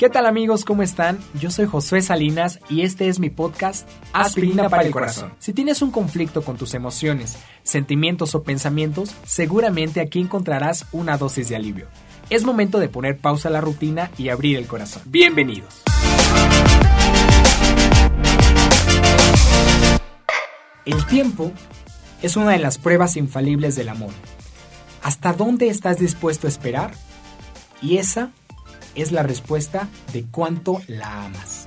¿Qué tal amigos? ¿Cómo están? Yo soy Josué Salinas y este es mi podcast Aspirina para el Corazón. Si tienes un conflicto con tus emociones, sentimientos o pensamientos, seguramente aquí encontrarás una dosis de alivio. Es momento de poner pausa a la rutina y abrir el corazón. Bienvenidos. El tiempo es una de las pruebas infalibles del amor. ¿Hasta dónde estás dispuesto a esperar? Y esa es la respuesta de cuánto la amas.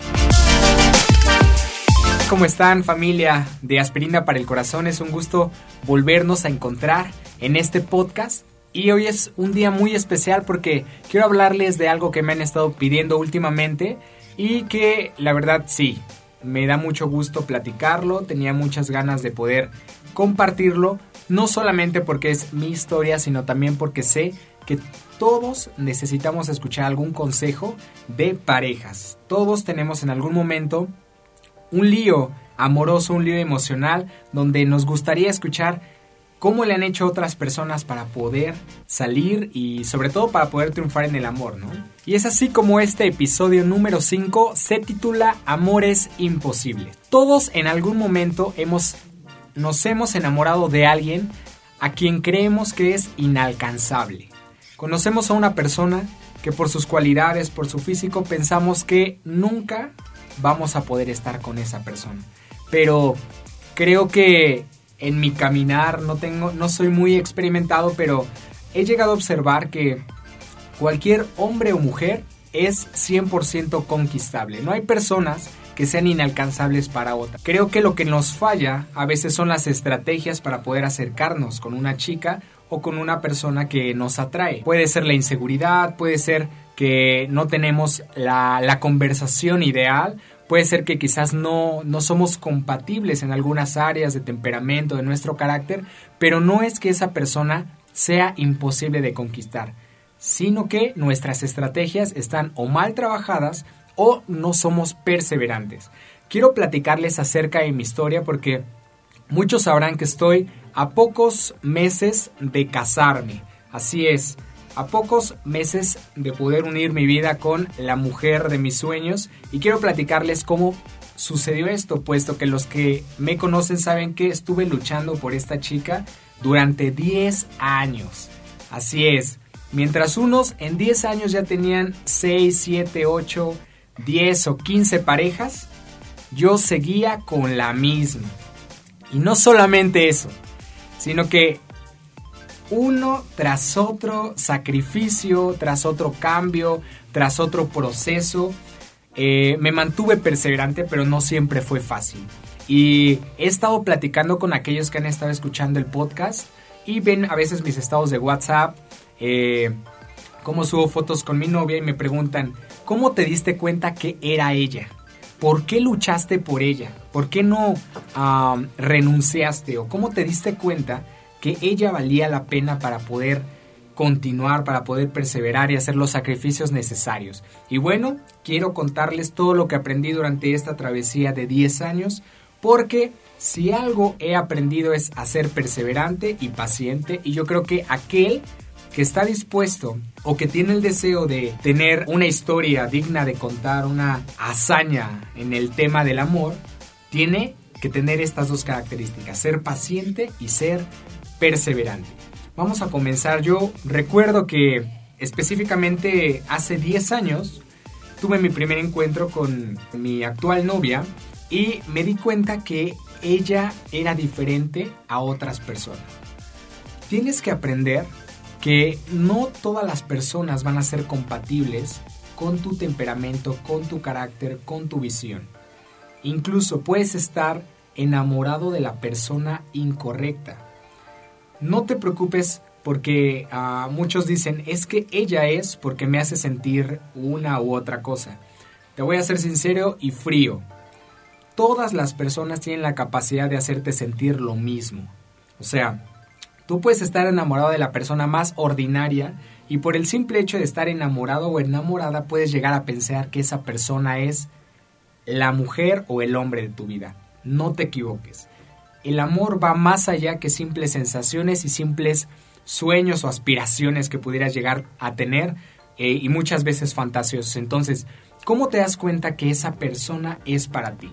¿Cómo están familia de Aspirina para el Corazón? Es un gusto volvernos a encontrar en este podcast. Y hoy es un día muy especial porque quiero hablarles de algo que me han estado pidiendo últimamente y que la verdad sí, me da mucho gusto platicarlo, tenía muchas ganas de poder compartirlo, no solamente porque es mi historia, sino también porque sé que todos necesitamos escuchar algún consejo de parejas. Todos tenemos en algún momento un lío amoroso, un lío emocional, donde nos gustaría escuchar cómo le han hecho otras personas para poder salir y sobre todo para poder triunfar en el amor, ¿no? Y es así como este episodio número 5 se titula Amores Imposibles. Todos en algún momento hemos, nos hemos enamorado de alguien a quien creemos que es inalcanzable. Conocemos a una persona que por sus cualidades, por su físico, pensamos que nunca vamos a poder estar con esa persona. Pero creo que en mi caminar no tengo no soy muy experimentado, pero he llegado a observar que cualquier hombre o mujer es 100% conquistable. No hay personas que sean inalcanzables para otra. Creo que lo que nos falla a veces son las estrategias para poder acercarnos con una chica o con una persona que nos atrae. Puede ser la inseguridad, puede ser que no tenemos la, conversación ideal, puede ser que quizás no, no somos compatibles en algunas áreas de temperamento, de nuestro carácter, pero no es que esa persona sea imposible de conquistar, sino que nuestras estrategias están o mal trabajadas o no somos perseverantes. Quiero platicarles acerca de mi historia porque muchos sabrán que estoy a pocos meses de casarme. Así es, a pocos meses de poder unir mi vida con la mujer de mis sueños y quiero platicarles cómo sucedió esto, puesto que los que me conocen saben que estuve luchando por esta chica durante 10 años. Así es, mientras unos en 10 años ya tenían 6, 7, 8, 10 o 15 parejas, yo seguía con la misma. Y no solamente eso, sino que uno tras otro sacrificio, tras otro cambio, tras otro proceso, eh, me mantuve perseverante, pero no siempre fue fácil. Y he estado platicando con aquellos que han estado escuchando el podcast y ven a veces mis estados de WhatsApp, eh, cómo subo fotos con mi novia y me preguntan, ¿cómo te diste cuenta que era ella? ¿Por qué luchaste por ella? ¿Por qué no renunciaste? ¿O cómo te diste cuenta que ella valía la pena para poder continuar, para poder perseverar y hacer los sacrificios necesarios? Y bueno, quiero contarles todo lo que aprendí durante esta travesía de 10 años, porque si algo he aprendido es a ser perseverante y paciente, y yo creo que aquel que está dispuesto o que tiene el deseo de tener una historia digna de contar, una hazaña en el tema del amor, tiene que tener estas dos características, ser paciente y ser perseverante. Vamos a comenzar. Yo recuerdo que específicamente hace 10 años tuve mi primer encuentro con mi actual novia y me di cuenta que ella era diferente a otras personas. Tienes que aprender que no todas las personas van a ser compatibles con tu temperamento, con tu carácter, con tu visión. Incluso puedes estar enamorado de la persona incorrecta. No te preocupes porque ah, muchos dicen es que ella es porque me hace sentir una u otra cosa. Te voy a ser sincero y frío. Todas las personas tienen la capacidad de hacerte sentir lo mismo. O sea, Tú puedes estar enamorado de la persona más ordinaria y por el simple hecho de estar enamorado o enamorada puedes llegar a pensar que esa persona es la mujer o el hombre de tu vida. No te equivoques. El amor va más allá que simples sensaciones y simples sueños o aspiraciones que pudieras llegar a tener eh, y muchas veces fantasiosos. Entonces, ¿cómo te das cuenta que esa persona es para ti?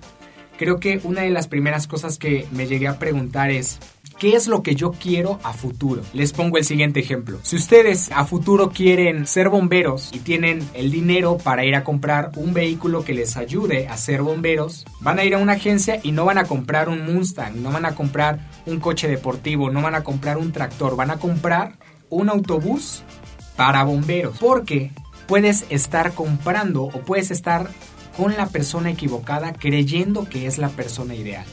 Creo que una de las primeras cosas que me llegué a preguntar es, ¿Qué es lo que yo quiero a futuro? Les pongo el siguiente ejemplo. Si ustedes a futuro quieren ser bomberos y tienen el dinero para ir a comprar un vehículo que les ayude a ser bomberos, van a ir a una agencia y no van a comprar un Mustang, no van a comprar un coche deportivo, no van a comprar un tractor, van a comprar un autobús para bomberos. Porque puedes estar comprando o puedes estar con la persona equivocada creyendo que es la persona ideal.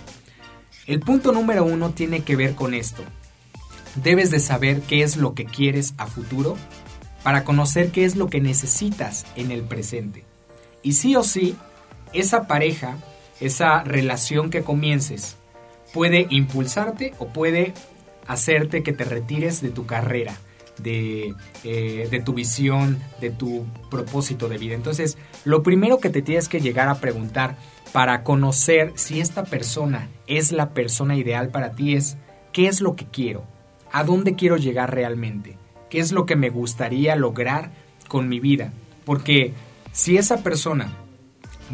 El punto número uno tiene que ver con esto. Debes de saber qué es lo que quieres a futuro para conocer qué es lo que necesitas en el presente. Y sí o sí, esa pareja, esa relación que comiences, puede impulsarte o puede hacerte que te retires de tu carrera, de, eh, de, tu visión, de tu propósito de vida. Entonces, lo primero que te tienes que llegar a preguntar para conocer si esta persona es la persona ideal para ti es qué es lo que quiero, a dónde quiero llegar realmente, qué es lo que me gustaría lograr con mi vida. Porque si esa persona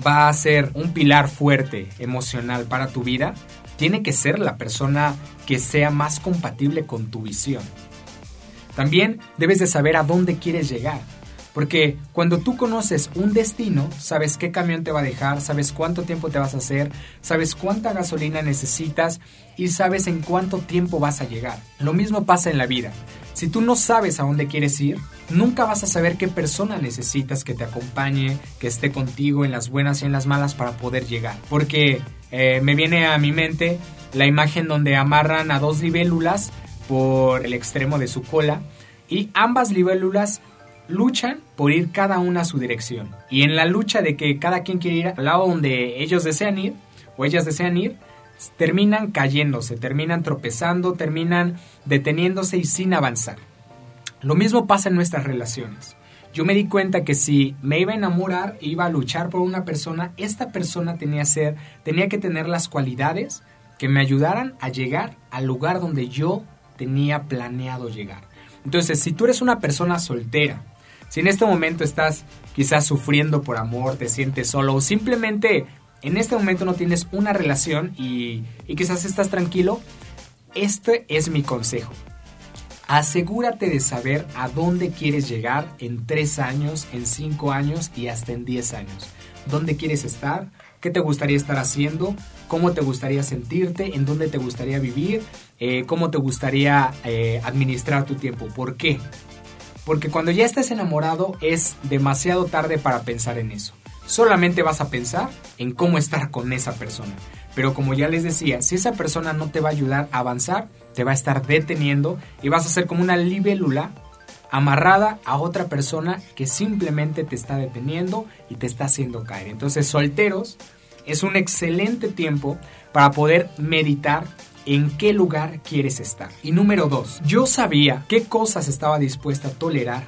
va a ser un pilar fuerte emocional para tu vida, tiene que ser la persona que sea más compatible con tu visión. También debes de saber a dónde quieres llegar. Porque cuando tú conoces un destino, sabes qué camión te va a dejar, sabes cuánto tiempo te vas a hacer, sabes cuánta gasolina necesitas y sabes en cuánto tiempo vas a llegar. Lo mismo pasa en la vida. Si tú no sabes a dónde quieres ir, nunca vas a saber qué persona necesitas que te acompañe, que esté contigo en las buenas y en las malas para poder llegar. Porque eh, me viene a mi mente la imagen donde amarran a dos libélulas por el extremo de su cola y ambas libélulas luchan por ir cada una a su dirección. Y en la lucha de que cada quien quiere ir al lado donde ellos desean ir o ellas desean ir, terminan cayéndose, terminan tropezando, terminan deteniéndose y sin avanzar. Lo mismo pasa en nuestras relaciones. Yo me di cuenta que si me iba a enamorar, iba a luchar por una persona, esta persona tenía, ser, tenía que tener las cualidades que me ayudaran a llegar al lugar donde yo tenía planeado llegar. Entonces, si tú eres una persona soltera, si en este momento estás quizás sufriendo por amor, te sientes solo o simplemente en este momento no tienes una relación y, quizás estás tranquilo, este es mi consejo. Asegúrate de saber a dónde quieres llegar en 3 años, en 5 años y hasta en 10 años. ¿Dónde quieres estar? ¿Qué te gustaría estar haciendo? ¿Cómo te gustaría sentirte? ¿En dónde te gustaría vivir? Eh, ¿Cómo te gustaría eh, administrar tu tiempo? ¿Por qué? Porque cuando ya estés enamorado es demasiado tarde para pensar en eso. Solamente vas a pensar en cómo estar con esa persona. Pero como ya les decía, si esa persona no te va a ayudar a avanzar, te va a estar deteniendo y vas a ser como una libélula amarrada a otra persona que simplemente te está deteniendo y te está haciendo caer. Entonces, solteros es un excelente tiempo para poder meditar en qué lugar quieres estar. Y número dos, yo sabía qué cosas estaba dispuesta a tolerar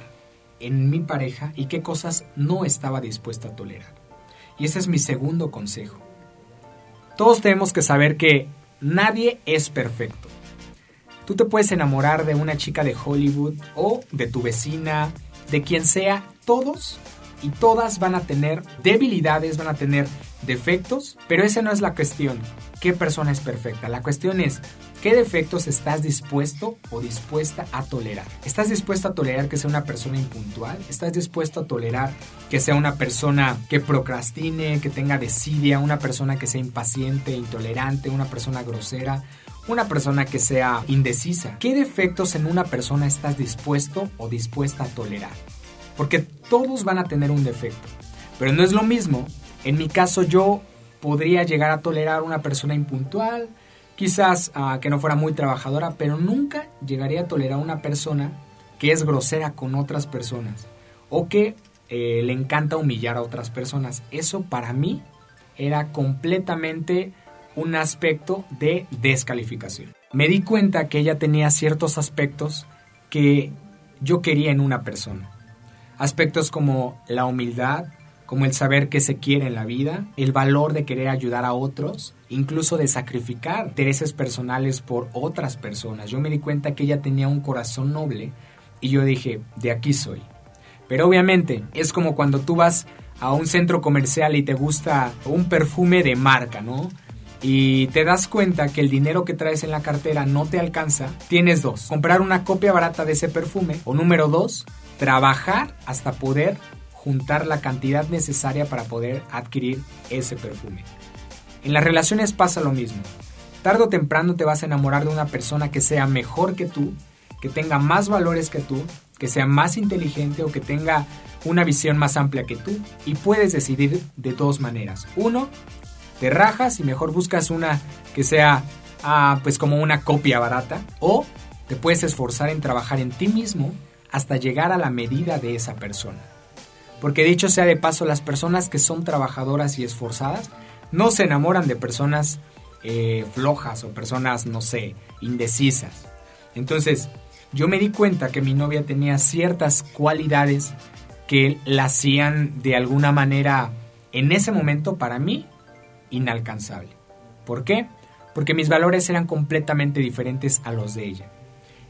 en mi pareja y qué cosas no estaba dispuesta a tolerar. Y ese es mi segundo consejo. Todos tenemos que saber que nadie es perfecto. Tú te puedes enamorar de una chica de Hollywood o de tu vecina, de quien sea, todos y todas van a tener debilidades, van a tener defectos, pero esa no es la cuestión. ¿Qué persona es perfecta? La cuestión es, ¿qué defectos estás dispuesto o dispuesta a tolerar? ¿Estás dispuesto a tolerar que sea una persona impuntual? ¿Estás dispuesto a tolerar que sea una persona que procrastine, que tenga desidia, una persona que sea impaciente, intolerante, una persona grosera? una persona que sea indecisa. ¿Qué defectos en una persona estás dispuesto o dispuesta a tolerar? Porque todos van a tener un defecto. Pero no es lo mismo. En mi caso yo podría llegar a tolerar una persona impuntual, quizás ah, que no fuera muy trabajadora, pero nunca llegaría a tolerar una persona que es grosera con otras personas o que eh, le encanta humillar a otras personas. Eso para mí era completamente un aspecto de descalificación. Me di cuenta que ella tenía ciertos aspectos que yo quería en una persona. Aspectos como la humildad, como el saber que se quiere en la vida, el valor de querer ayudar a otros, incluso de sacrificar intereses personales por otras personas. Yo me di cuenta que ella tenía un corazón noble y yo dije, de aquí soy. Pero obviamente es como cuando tú vas a un centro comercial y te gusta un perfume de marca, ¿no? Y te das cuenta que el dinero que traes en la cartera no te alcanza, tienes dos. Comprar una copia barata de ese perfume o número dos, trabajar hasta poder juntar la cantidad necesaria para poder adquirir ese perfume. En las relaciones pasa lo mismo. Tardo o temprano te vas a enamorar de una persona que sea mejor que tú, que tenga más valores que tú, que sea más inteligente o que tenga una visión más amplia que tú y puedes decidir de dos maneras. Uno, te rajas y mejor buscas una que sea ah, pues como una copia barata o te puedes esforzar en trabajar en ti mismo hasta llegar a la medida de esa persona. Porque dicho sea de paso, las personas que son trabajadoras y esforzadas no se enamoran de personas eh, flojas o personas, no sé, indecisas. Entonces, yo me di cuenta que mi novia tenía ciertas cualidades que la hacían de alguna manera, en ese momento para mí, inalcanzable. ¿Por qué? Porque mis valores eran completamente diferentes a los de ella.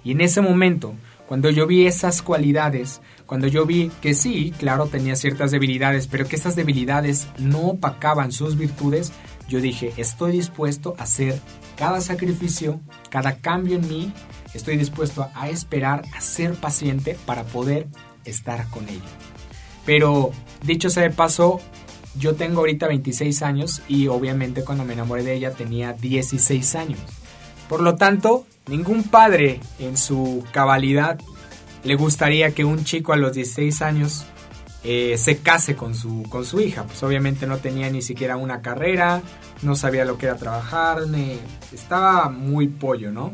Y en ese momento, cuando yo vi esas cualidades, cuando yo vi que sí, claro, tenía ciertas debilidades, pero que esas debilidades no opacaban sus virtudes, yo dije, estoy dispuesto a hacer cada sacrificio, cada cambio en mí, estoy dispuesto a esperar, a ser paciente para poder estar con ella. Pero dicho sea de paso, yo tengo ahorita 26 años y obviamente cuando me enamoré de ella tenía 16 años. Por lo tanto, ningún padre en su cabalidad le gustaría que un chico a los 16 años eh, se case con su, con su hija. Pues obviamente no tenía ni siquiera una carrera, no sabía lo que era trabajar, estaba muy pollo, ¿no?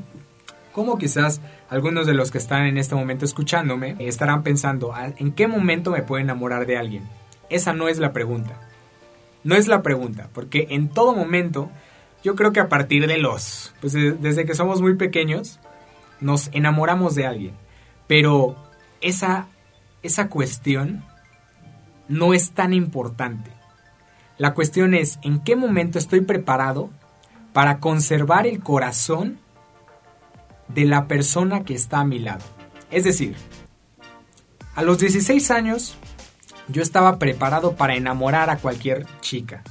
Como quizás algunos de los que están en este momento escuchándome estarán pensando, ah, ¿en qué momento me puedo enamorar de alguien? Esa no es la pregunta. No es la pregunta, porque en todo momento, yo creo que a partir de los, pues desde que somos muy pequeños, nos enamoramos de alguien. Pero esa, esa cuestión no es tan importante. La cuestión es en qué momento estoy preparado para conservar el corazón de la persona que está a mi lado. Es decir, a los 16 años yo estaba preparado para enamorar a cualquier chica,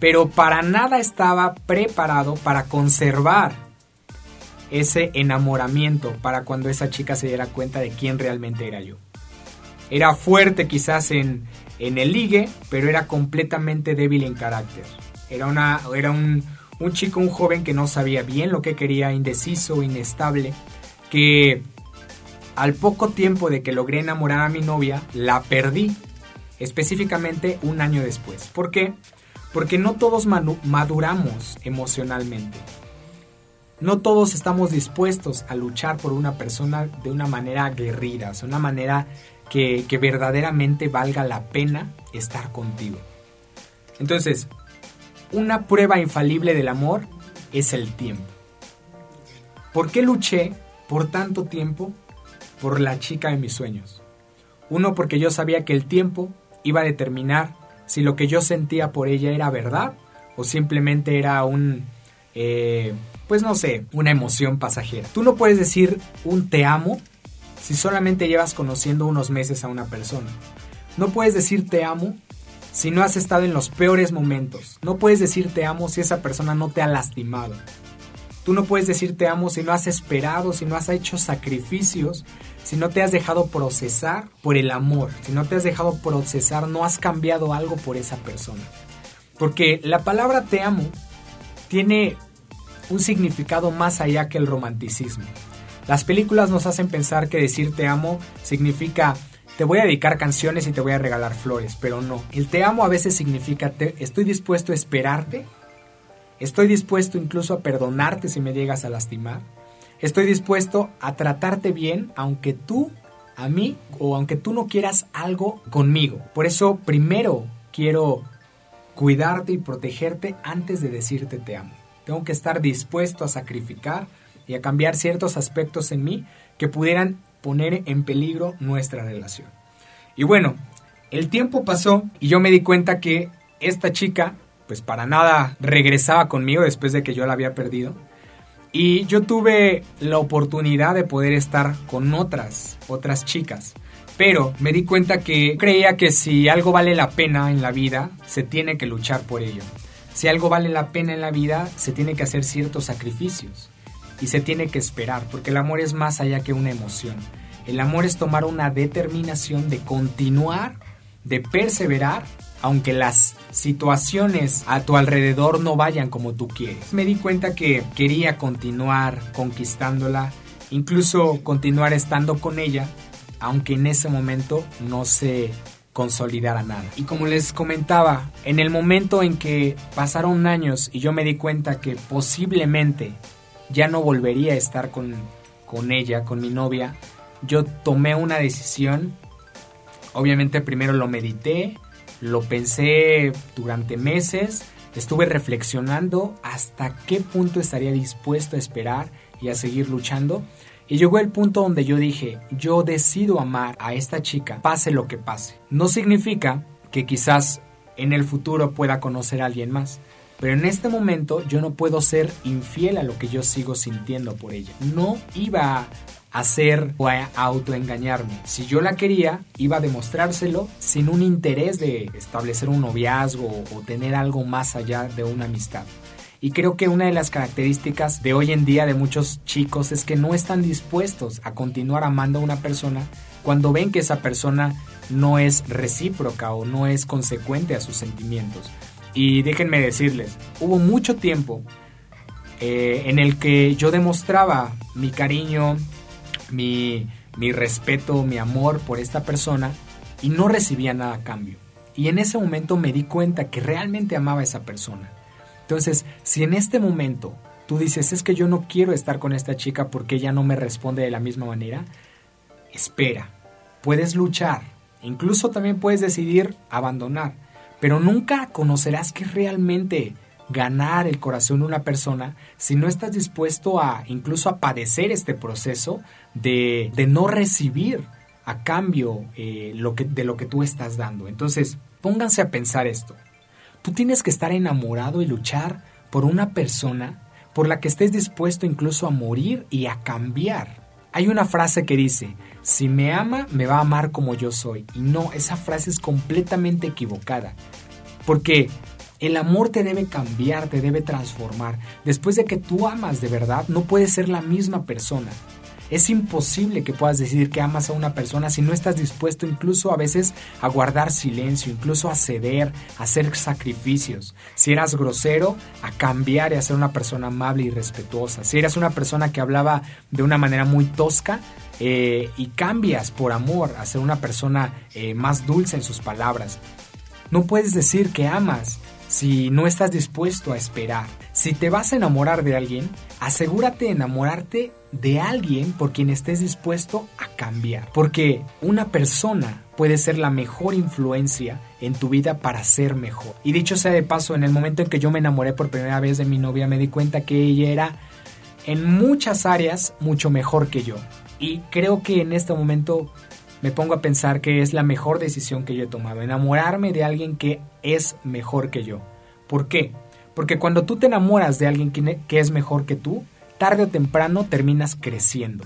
pero para nada estaba preparado para conservar ese enamoramiento para cuando esa chica se diera cuenta de quién realmente era yo. Era fuerte quizás en, en el ligue, pero era completamente débil en carácter. Era, una, era un, un chico, un joven que no sabía bien lo que quería, indeciso, inestable, que al poco tiempo de que logré enamorar a mi novia, la perdí, específicamente un año después. ¿Por qué? No todos maduramos emocionalmente. No todos estamos dispuestos a luchar por una persona de una manera aguerrida, de una manera que, que verdaderamente valga la pena estar contigo. Entonces, una prueba infalible del amor es el tiempo. ¿Por qué luché por tanto tiempo por la chica de mis sueños? Uno, porque yo sabía que el tiempo iba a determinar si lo que yo sentía por ella era verdad o simplemente era un, eh, pues no sé, una emoción pasajera. Tú no puedes decir un te amo si solamente llevas conociendo unos meses a una persona. No puedes decir te amo si no has estado en los peores momentos. No puedes decir te amo si esa persona no te ha lastimado. Tú no puedes decir te amo si no has esperado, si no has hecho sacrificios, si no te has dejado procesar por el amor, si no te has dejado procesar, no has cambiado algo por esa persona. Porque la palabra te amo tiene un significado más allá que el romanticismo. Las películas nos hacen pensar que decir te amo significa te voy a dedicar canciones y te voy a regalar flores, pero no. El te amo a veces significa te, estoy dispuesto a esperarte, estoy dispuesto incluso a perdonarte si me llegas a lastimar, estoy dispuesto a tratarte bien aunque tú a mí o aunque tú no quieras algo conmigo. Por eso primero quiero cuidarte y protegerte antes de decirte te amo. Tengo que estar dispuesto a sacrificar y a cambiar ciertos aspectos en mí que pudieran poner en peligro nuestra relación. Y bueno, el tiempo pasó y yo me di cuenta que esta chica, pues para nada regresaba conmigo después de que yo la había perdido. Y yo tuve la oportunidad de poder estar con otras, otras chicas. Pero me di cuenta que creía que si algo vale la pena en la vida, se tiene que luchar por ello. Si algo vale la pena en la vida, se tiene que hacer ciertos sacrificios y se tiene que esperar, porque el amor es más allá que una emoción. El amor es tomar una determinación de continuar, de perseverar, aunque las situaciones a tu alrededor no vayan como tú quieres. Me di cuenta que quería continuar conquistándola, incluso continuar estando con ella, aunque en ese momento no se consolidara nada. Y como les comentaba, en el momento en que pasaron años y yo me di cuenta que posiblemente ya no volvería a estar con, con ella, con mi novia, yo tomé una decisión. Obviamente primero lo medité, lo pensé durante meses, estuve reflexionando hasta qué punto estaría dispuesto a esperar y a seguir luchando. Y llegó el punto donde yo dije, yo decido amar a esta chica, pase lo que pase. No significa que quizás en el futuro pueda conocer a alguien más, pero en este momento yo no puedo ser infiel a lo que yo sigo sintiendo por ella. No iba hacer o a autoengañarme. Si yo la quería, iba a demostrárselo sin un interés de establecer un noviazgo o tener algo más allá de una amistad. Y creo que una de las características de hoy en día de muchos chicos es que no están dispuestos a continuar amando a una persona cuando ven que esa persona no es recíproca o no es consecuente a sus sentimientos. Y déjenme decirles, hubo mucho tiempo eh, en el que yo demostraba mi cariño, mi, mi respeto, mi amor por esta persona y no recibía nada a cambio. Y en ese momento me di cuenta que realmente amaba a esa persona entonces, si en este momento tú dices, es que yo no quiero estar con esta chica porque ella no me responde de la misma manera, espera, puedes luchar, incluso también puedes decidir abandonar, pero nunca conocerás que realmente ganar el corazón de una persona si no estás dispuesto a incluso a padecer este proceso de, no recibir a cambio eh, lo que, de lo que tú estás dando. Entonces, pónganse a pensar esto. Tú tienes que estar enamorado y luchar por una persona por la que estés dispuesto incluso a morir y a cambiar. Hay una frase que dice, si me ama, me va a amar como yo soy. Y no, esa frase es completamente equivocada. Porque el amor te debe cambiar, te debe transformar. Después de que tú amas de verdad, no puedes ser la misma persona. Es imposible que puedas decir que amas a una persona si no estás dispuesto incluso a veces a guardar silencio, incluso a ceder, a hacer sacrificios. Si eras grosero, a cambiar y a ser una persona amable y respetuosa. Si eras una persona que hablaba de una manera muy tosca, eh, y cambias por amor a ser una persona eh, más dulce en sus palabras. No puedes decir que amas si no estás dispuesto a esperar. Si te vas a enamorar de alguien, asegúrate de enamorarte de alguien por quien estés dispuesto a cambiar. Porque una persona puede ser la mejor influencia en tu vida para ser mejor. Y dicho sea de paso, en el momento en que yo me enamoré por primera vez de mi novia, me di cuenta que ella era en muchas áreas mucho mejor que yo. Y creo que en este momento me pongo a pensar que es la mejor decisión que yo he tomado, enamorarme de alguien que es mejor que yo. ¿Por qué? Porque cuando tú te enamoras de alguien que es mejor que tú, tarde o temprano terminas creciendo.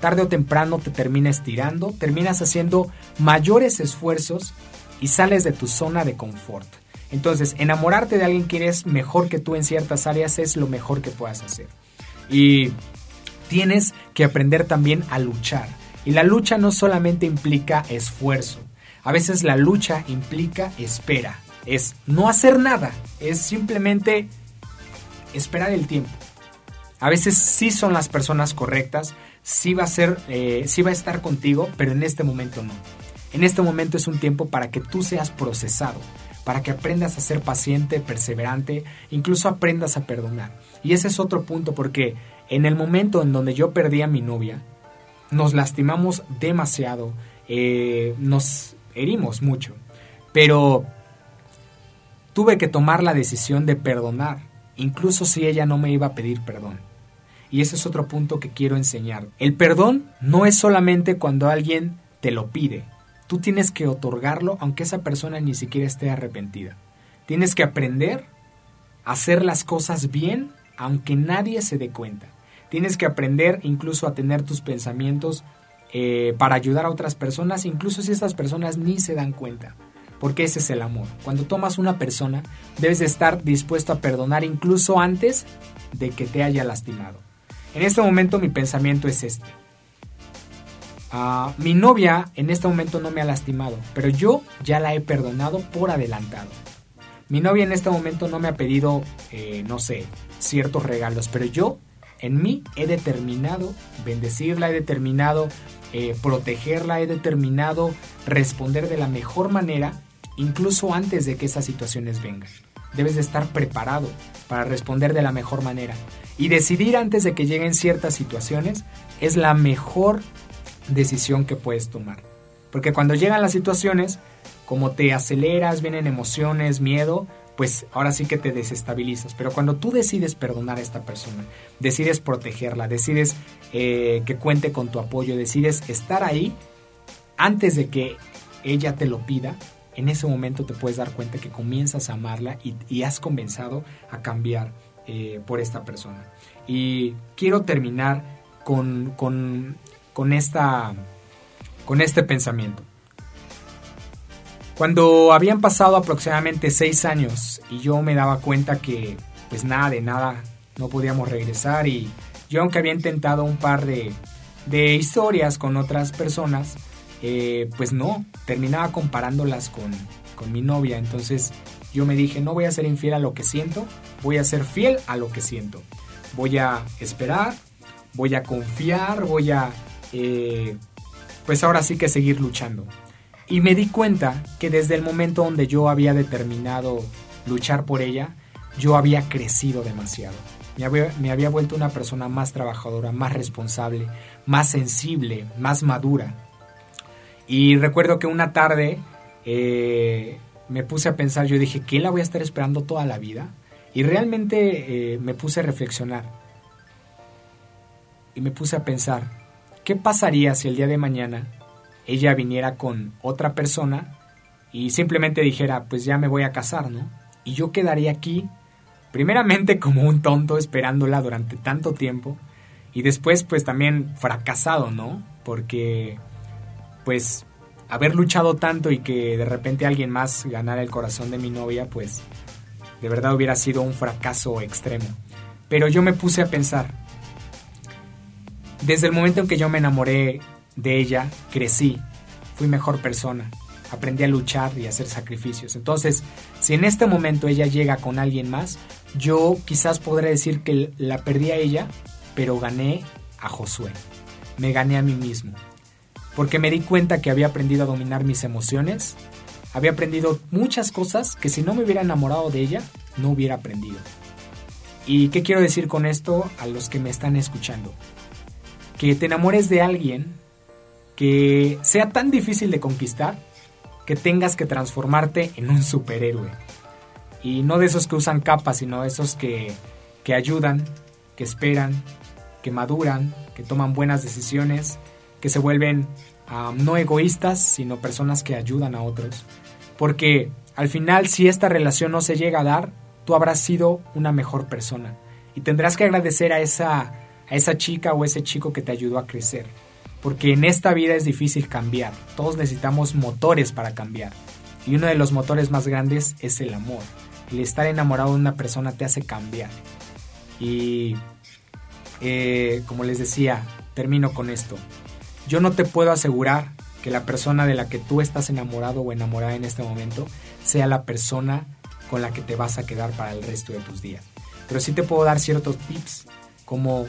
Tarde o temprano te terminas tirando, terminas haciendo mayores esfuerzos y sales de tu zona de confort. Entonces, enamorarte de alguien que es mejor que tú en ciertas áreas es lo mejor que puedas hacer. Y tienes que aprender también a luchar. Y la lucha no solamente implica esfuerzo. A veces la lucha implica espera. Es no hacer nada. Es simplemente esperar el tiempo. A veces sí son las personas correctas, sí va a ser, eh, sí va a estar contigo, pero en este momento no. En este momento es un tiempo para que tú seas procesado, para que aprendas a ser paciente, perseverante, incluso aprendas a perdonar. Y ese es otro punto porque en el momento en donde yo perdí a mi novia, nos lastimamos demasiado, eh, nos herimos mucho, pero tuve que tomar la decisión de perdonar, incluso si ella no me iba a pedir perdón. Y ese es otro punto que quiero enseñar. El perdón no es solamente cuando alguien te lo pide. Tú tienes que otorgarlo aunque esa persona ni siquiera esté arrepentida. Tienes que aprender a hacer las cosas bien aunque nadie se dé cuenta. Tienes que aprender incluso a tener tus pensamientos eh, para ayudar a otras personas, incluso si estas personas ni se dan cuenta. Porque ese es el amor. Cuando tomas una persona, debes de estar dispuesto a perdonar incluso antes de que te haya lastimado. En este momento mi pensamiento es este. Ah, mi novia en este momento no me ha lastimado, pero yo ya la he perdonado por adelantado. Mi novia en este momento no me ha pedido, eh, no sé, ciertos regalos, pero yo en mí he determinado bendecirla, he determinado eh, protegerla, he determinado responder de la mejor manera, incluso antes de que esas situaciones vengan. Debes de estar preparado para responder de la mejor manera. Y decidir antes de que lleguen ciertas situaciones es la mejor decisión que puedes tomar. Porque cuando llegan las situaciones, como te aceleras, vienen emociones, miedo, pues ahora sí que te desestabilizas. Pero cuando tú decides perdonar a esta persona, decides protegerla, decides eh, que cuente con tu apoyo, decides estar ahí antes de que ella te lo pida, en ese momento te puedes dar cuenta que comienzas a amarla y, has comenzado a cambiar eh, por esta persona. Y quiero terminar con, con, esta, con este pensamiento. Cuando habían pasado aproximadamente seis años y yo me daba cuenta que pues nada de nada no podíamos regresar y yo aunque había intentado un par de, de historias con otras personas, eh, pues no, terminaba comparándolas con, con mi novia. Entonces yo me dije, no voy a ser infiel a lo que siento, voy a ser fiel a lo que siento. Voy a esperar, voy a confiar, voy a, eh, pues ahora sí que seguir luchando. Y me di cuenta que desde el momento donde yo había determinado luchar por ella, yo había crecido demasiado. Me había, vuelto una persona más trabajadora, más responsable, más sensible, más madura. Y recuerdo que una tarde eh, me puse a pensar, yo dije, ¿qué la voy a estar esperando toda la vida? Y realmente eh, me puse a reflexionar. Y me puse a pensar, ¿qué pasaría si el día de mañana ella viniera con otra persona y simplemente dijera, pues ya me voy a casar, ¿no? Y yo quedaría aquí, primeramente como un tonto esperándola durante tanto tiempo y después pues también fracasado, ¿no? Porque pues haber luchado tanto y que de repente alguien más ganara el corazón de mi novia, pues de verdad hubiera sido un fracaso extremo. Pero yo me puse a pensar, desde el momento en que yo me enamoré de ella crecí, fui mejor persona, aprendí a luchar y a hacer sacrificios. Entonces, si en este momento ella llega con alguien más, yo quizás podré decir que la perdí a ella, pero gané a Josué. Me gané a mí mismo. Porque me di cuenta que había aprendido a dominar mis emociones, había aprendido muchas cosas que si no me hubiera enamorado de ella, no hubiera aprendido. ¿Y qué quiero decir con esto a los que me están escuchando? Que te enamores de alguien que sea tan difícil de conquistar que tengas que transformarte en un superhéroe. Y no de esos que usan capas, sino de esos que, que ayudan, que esperan, que maduran, que toman buenas decisiones, que se vuelven no egoístas, sino personas que ayudan a otros. Porque al final, si esta relación no se llega a dar, tú habrás sido una mejor persona. Y tendrás que agradecer a esa, a esa chica o ese chico que te ayudó a crecer porque en esta vida es difícil cambiar. Todos necesitamos motores para cambiar. Y uno de los motores más grandes es el amor. El estar enamorado de una persona te hace cambiar. Y eh, como les decía, termino con esto. Yo no te puedo asegurar que la persona de la que tú estás enamorado o enamorada en este momento sea la persona con la que te vas a quedar para el resto de tus días. Pero sí te puedo dar ciertos tips como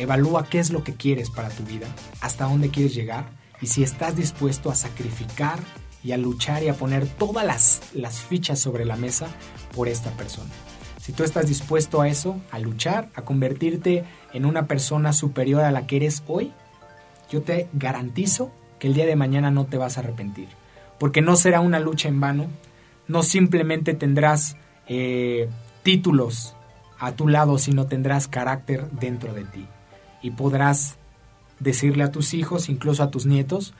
Evalúa qué es lo que quieres para tu vida, hasta dónde quieres llegar y si estás dispuesto a sacrificar y a luchar y a poner todas las, las fichas sobre la mesa por esta persona. Si tú estás dispuesto a eso, a luchar, a convertirte en una persona superior a la que eres hoy, yo te garantizo que el día de mañana no te vas a arrepentir. Porque no será una lucha en vano, no simplemente tendrás eh, títulos a tu lado, sino tendrás carácter dentro de ti y podrás decirle a tus hijos, incluso a tus nietos,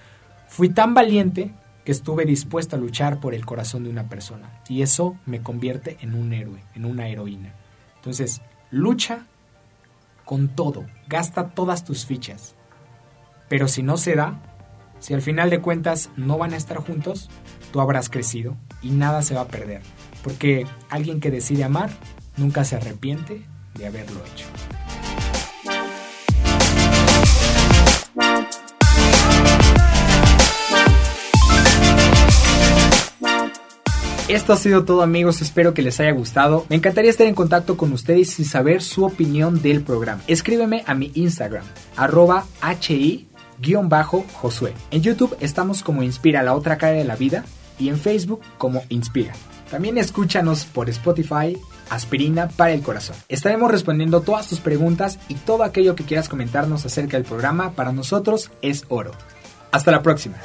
fui tan valiente que estuve dispuesto a luchar por el corazón de una persona. Y eso me convierte en un héroe, en una heroína. Entonces, lucha con todo, gasta todas tus fichas. Pero si no se da, si al final de cuentas no van a estar juntos, tú habrás crecido y nada se va a perder. Porque alguien que decide amar nunca se arrepiente de haberlo hecho. Esto ha sido todo amigos, espero que les haya gustado. Me encantaría estar en contacto con ustedes y saber su opinión del programa. Escríbeme a mi Instagram, arroba hi-josué. En YouTube estamos como Inspira la otra cara de la vida y en Facebook como Inspira. También escúchanos por Spotify, Aspirina para el Corazón. Estaremos respondiendo todas tus preguntas y todo aquello que quieras comentarnos acerca del programa para nosotros es oro. Hasta la próxima.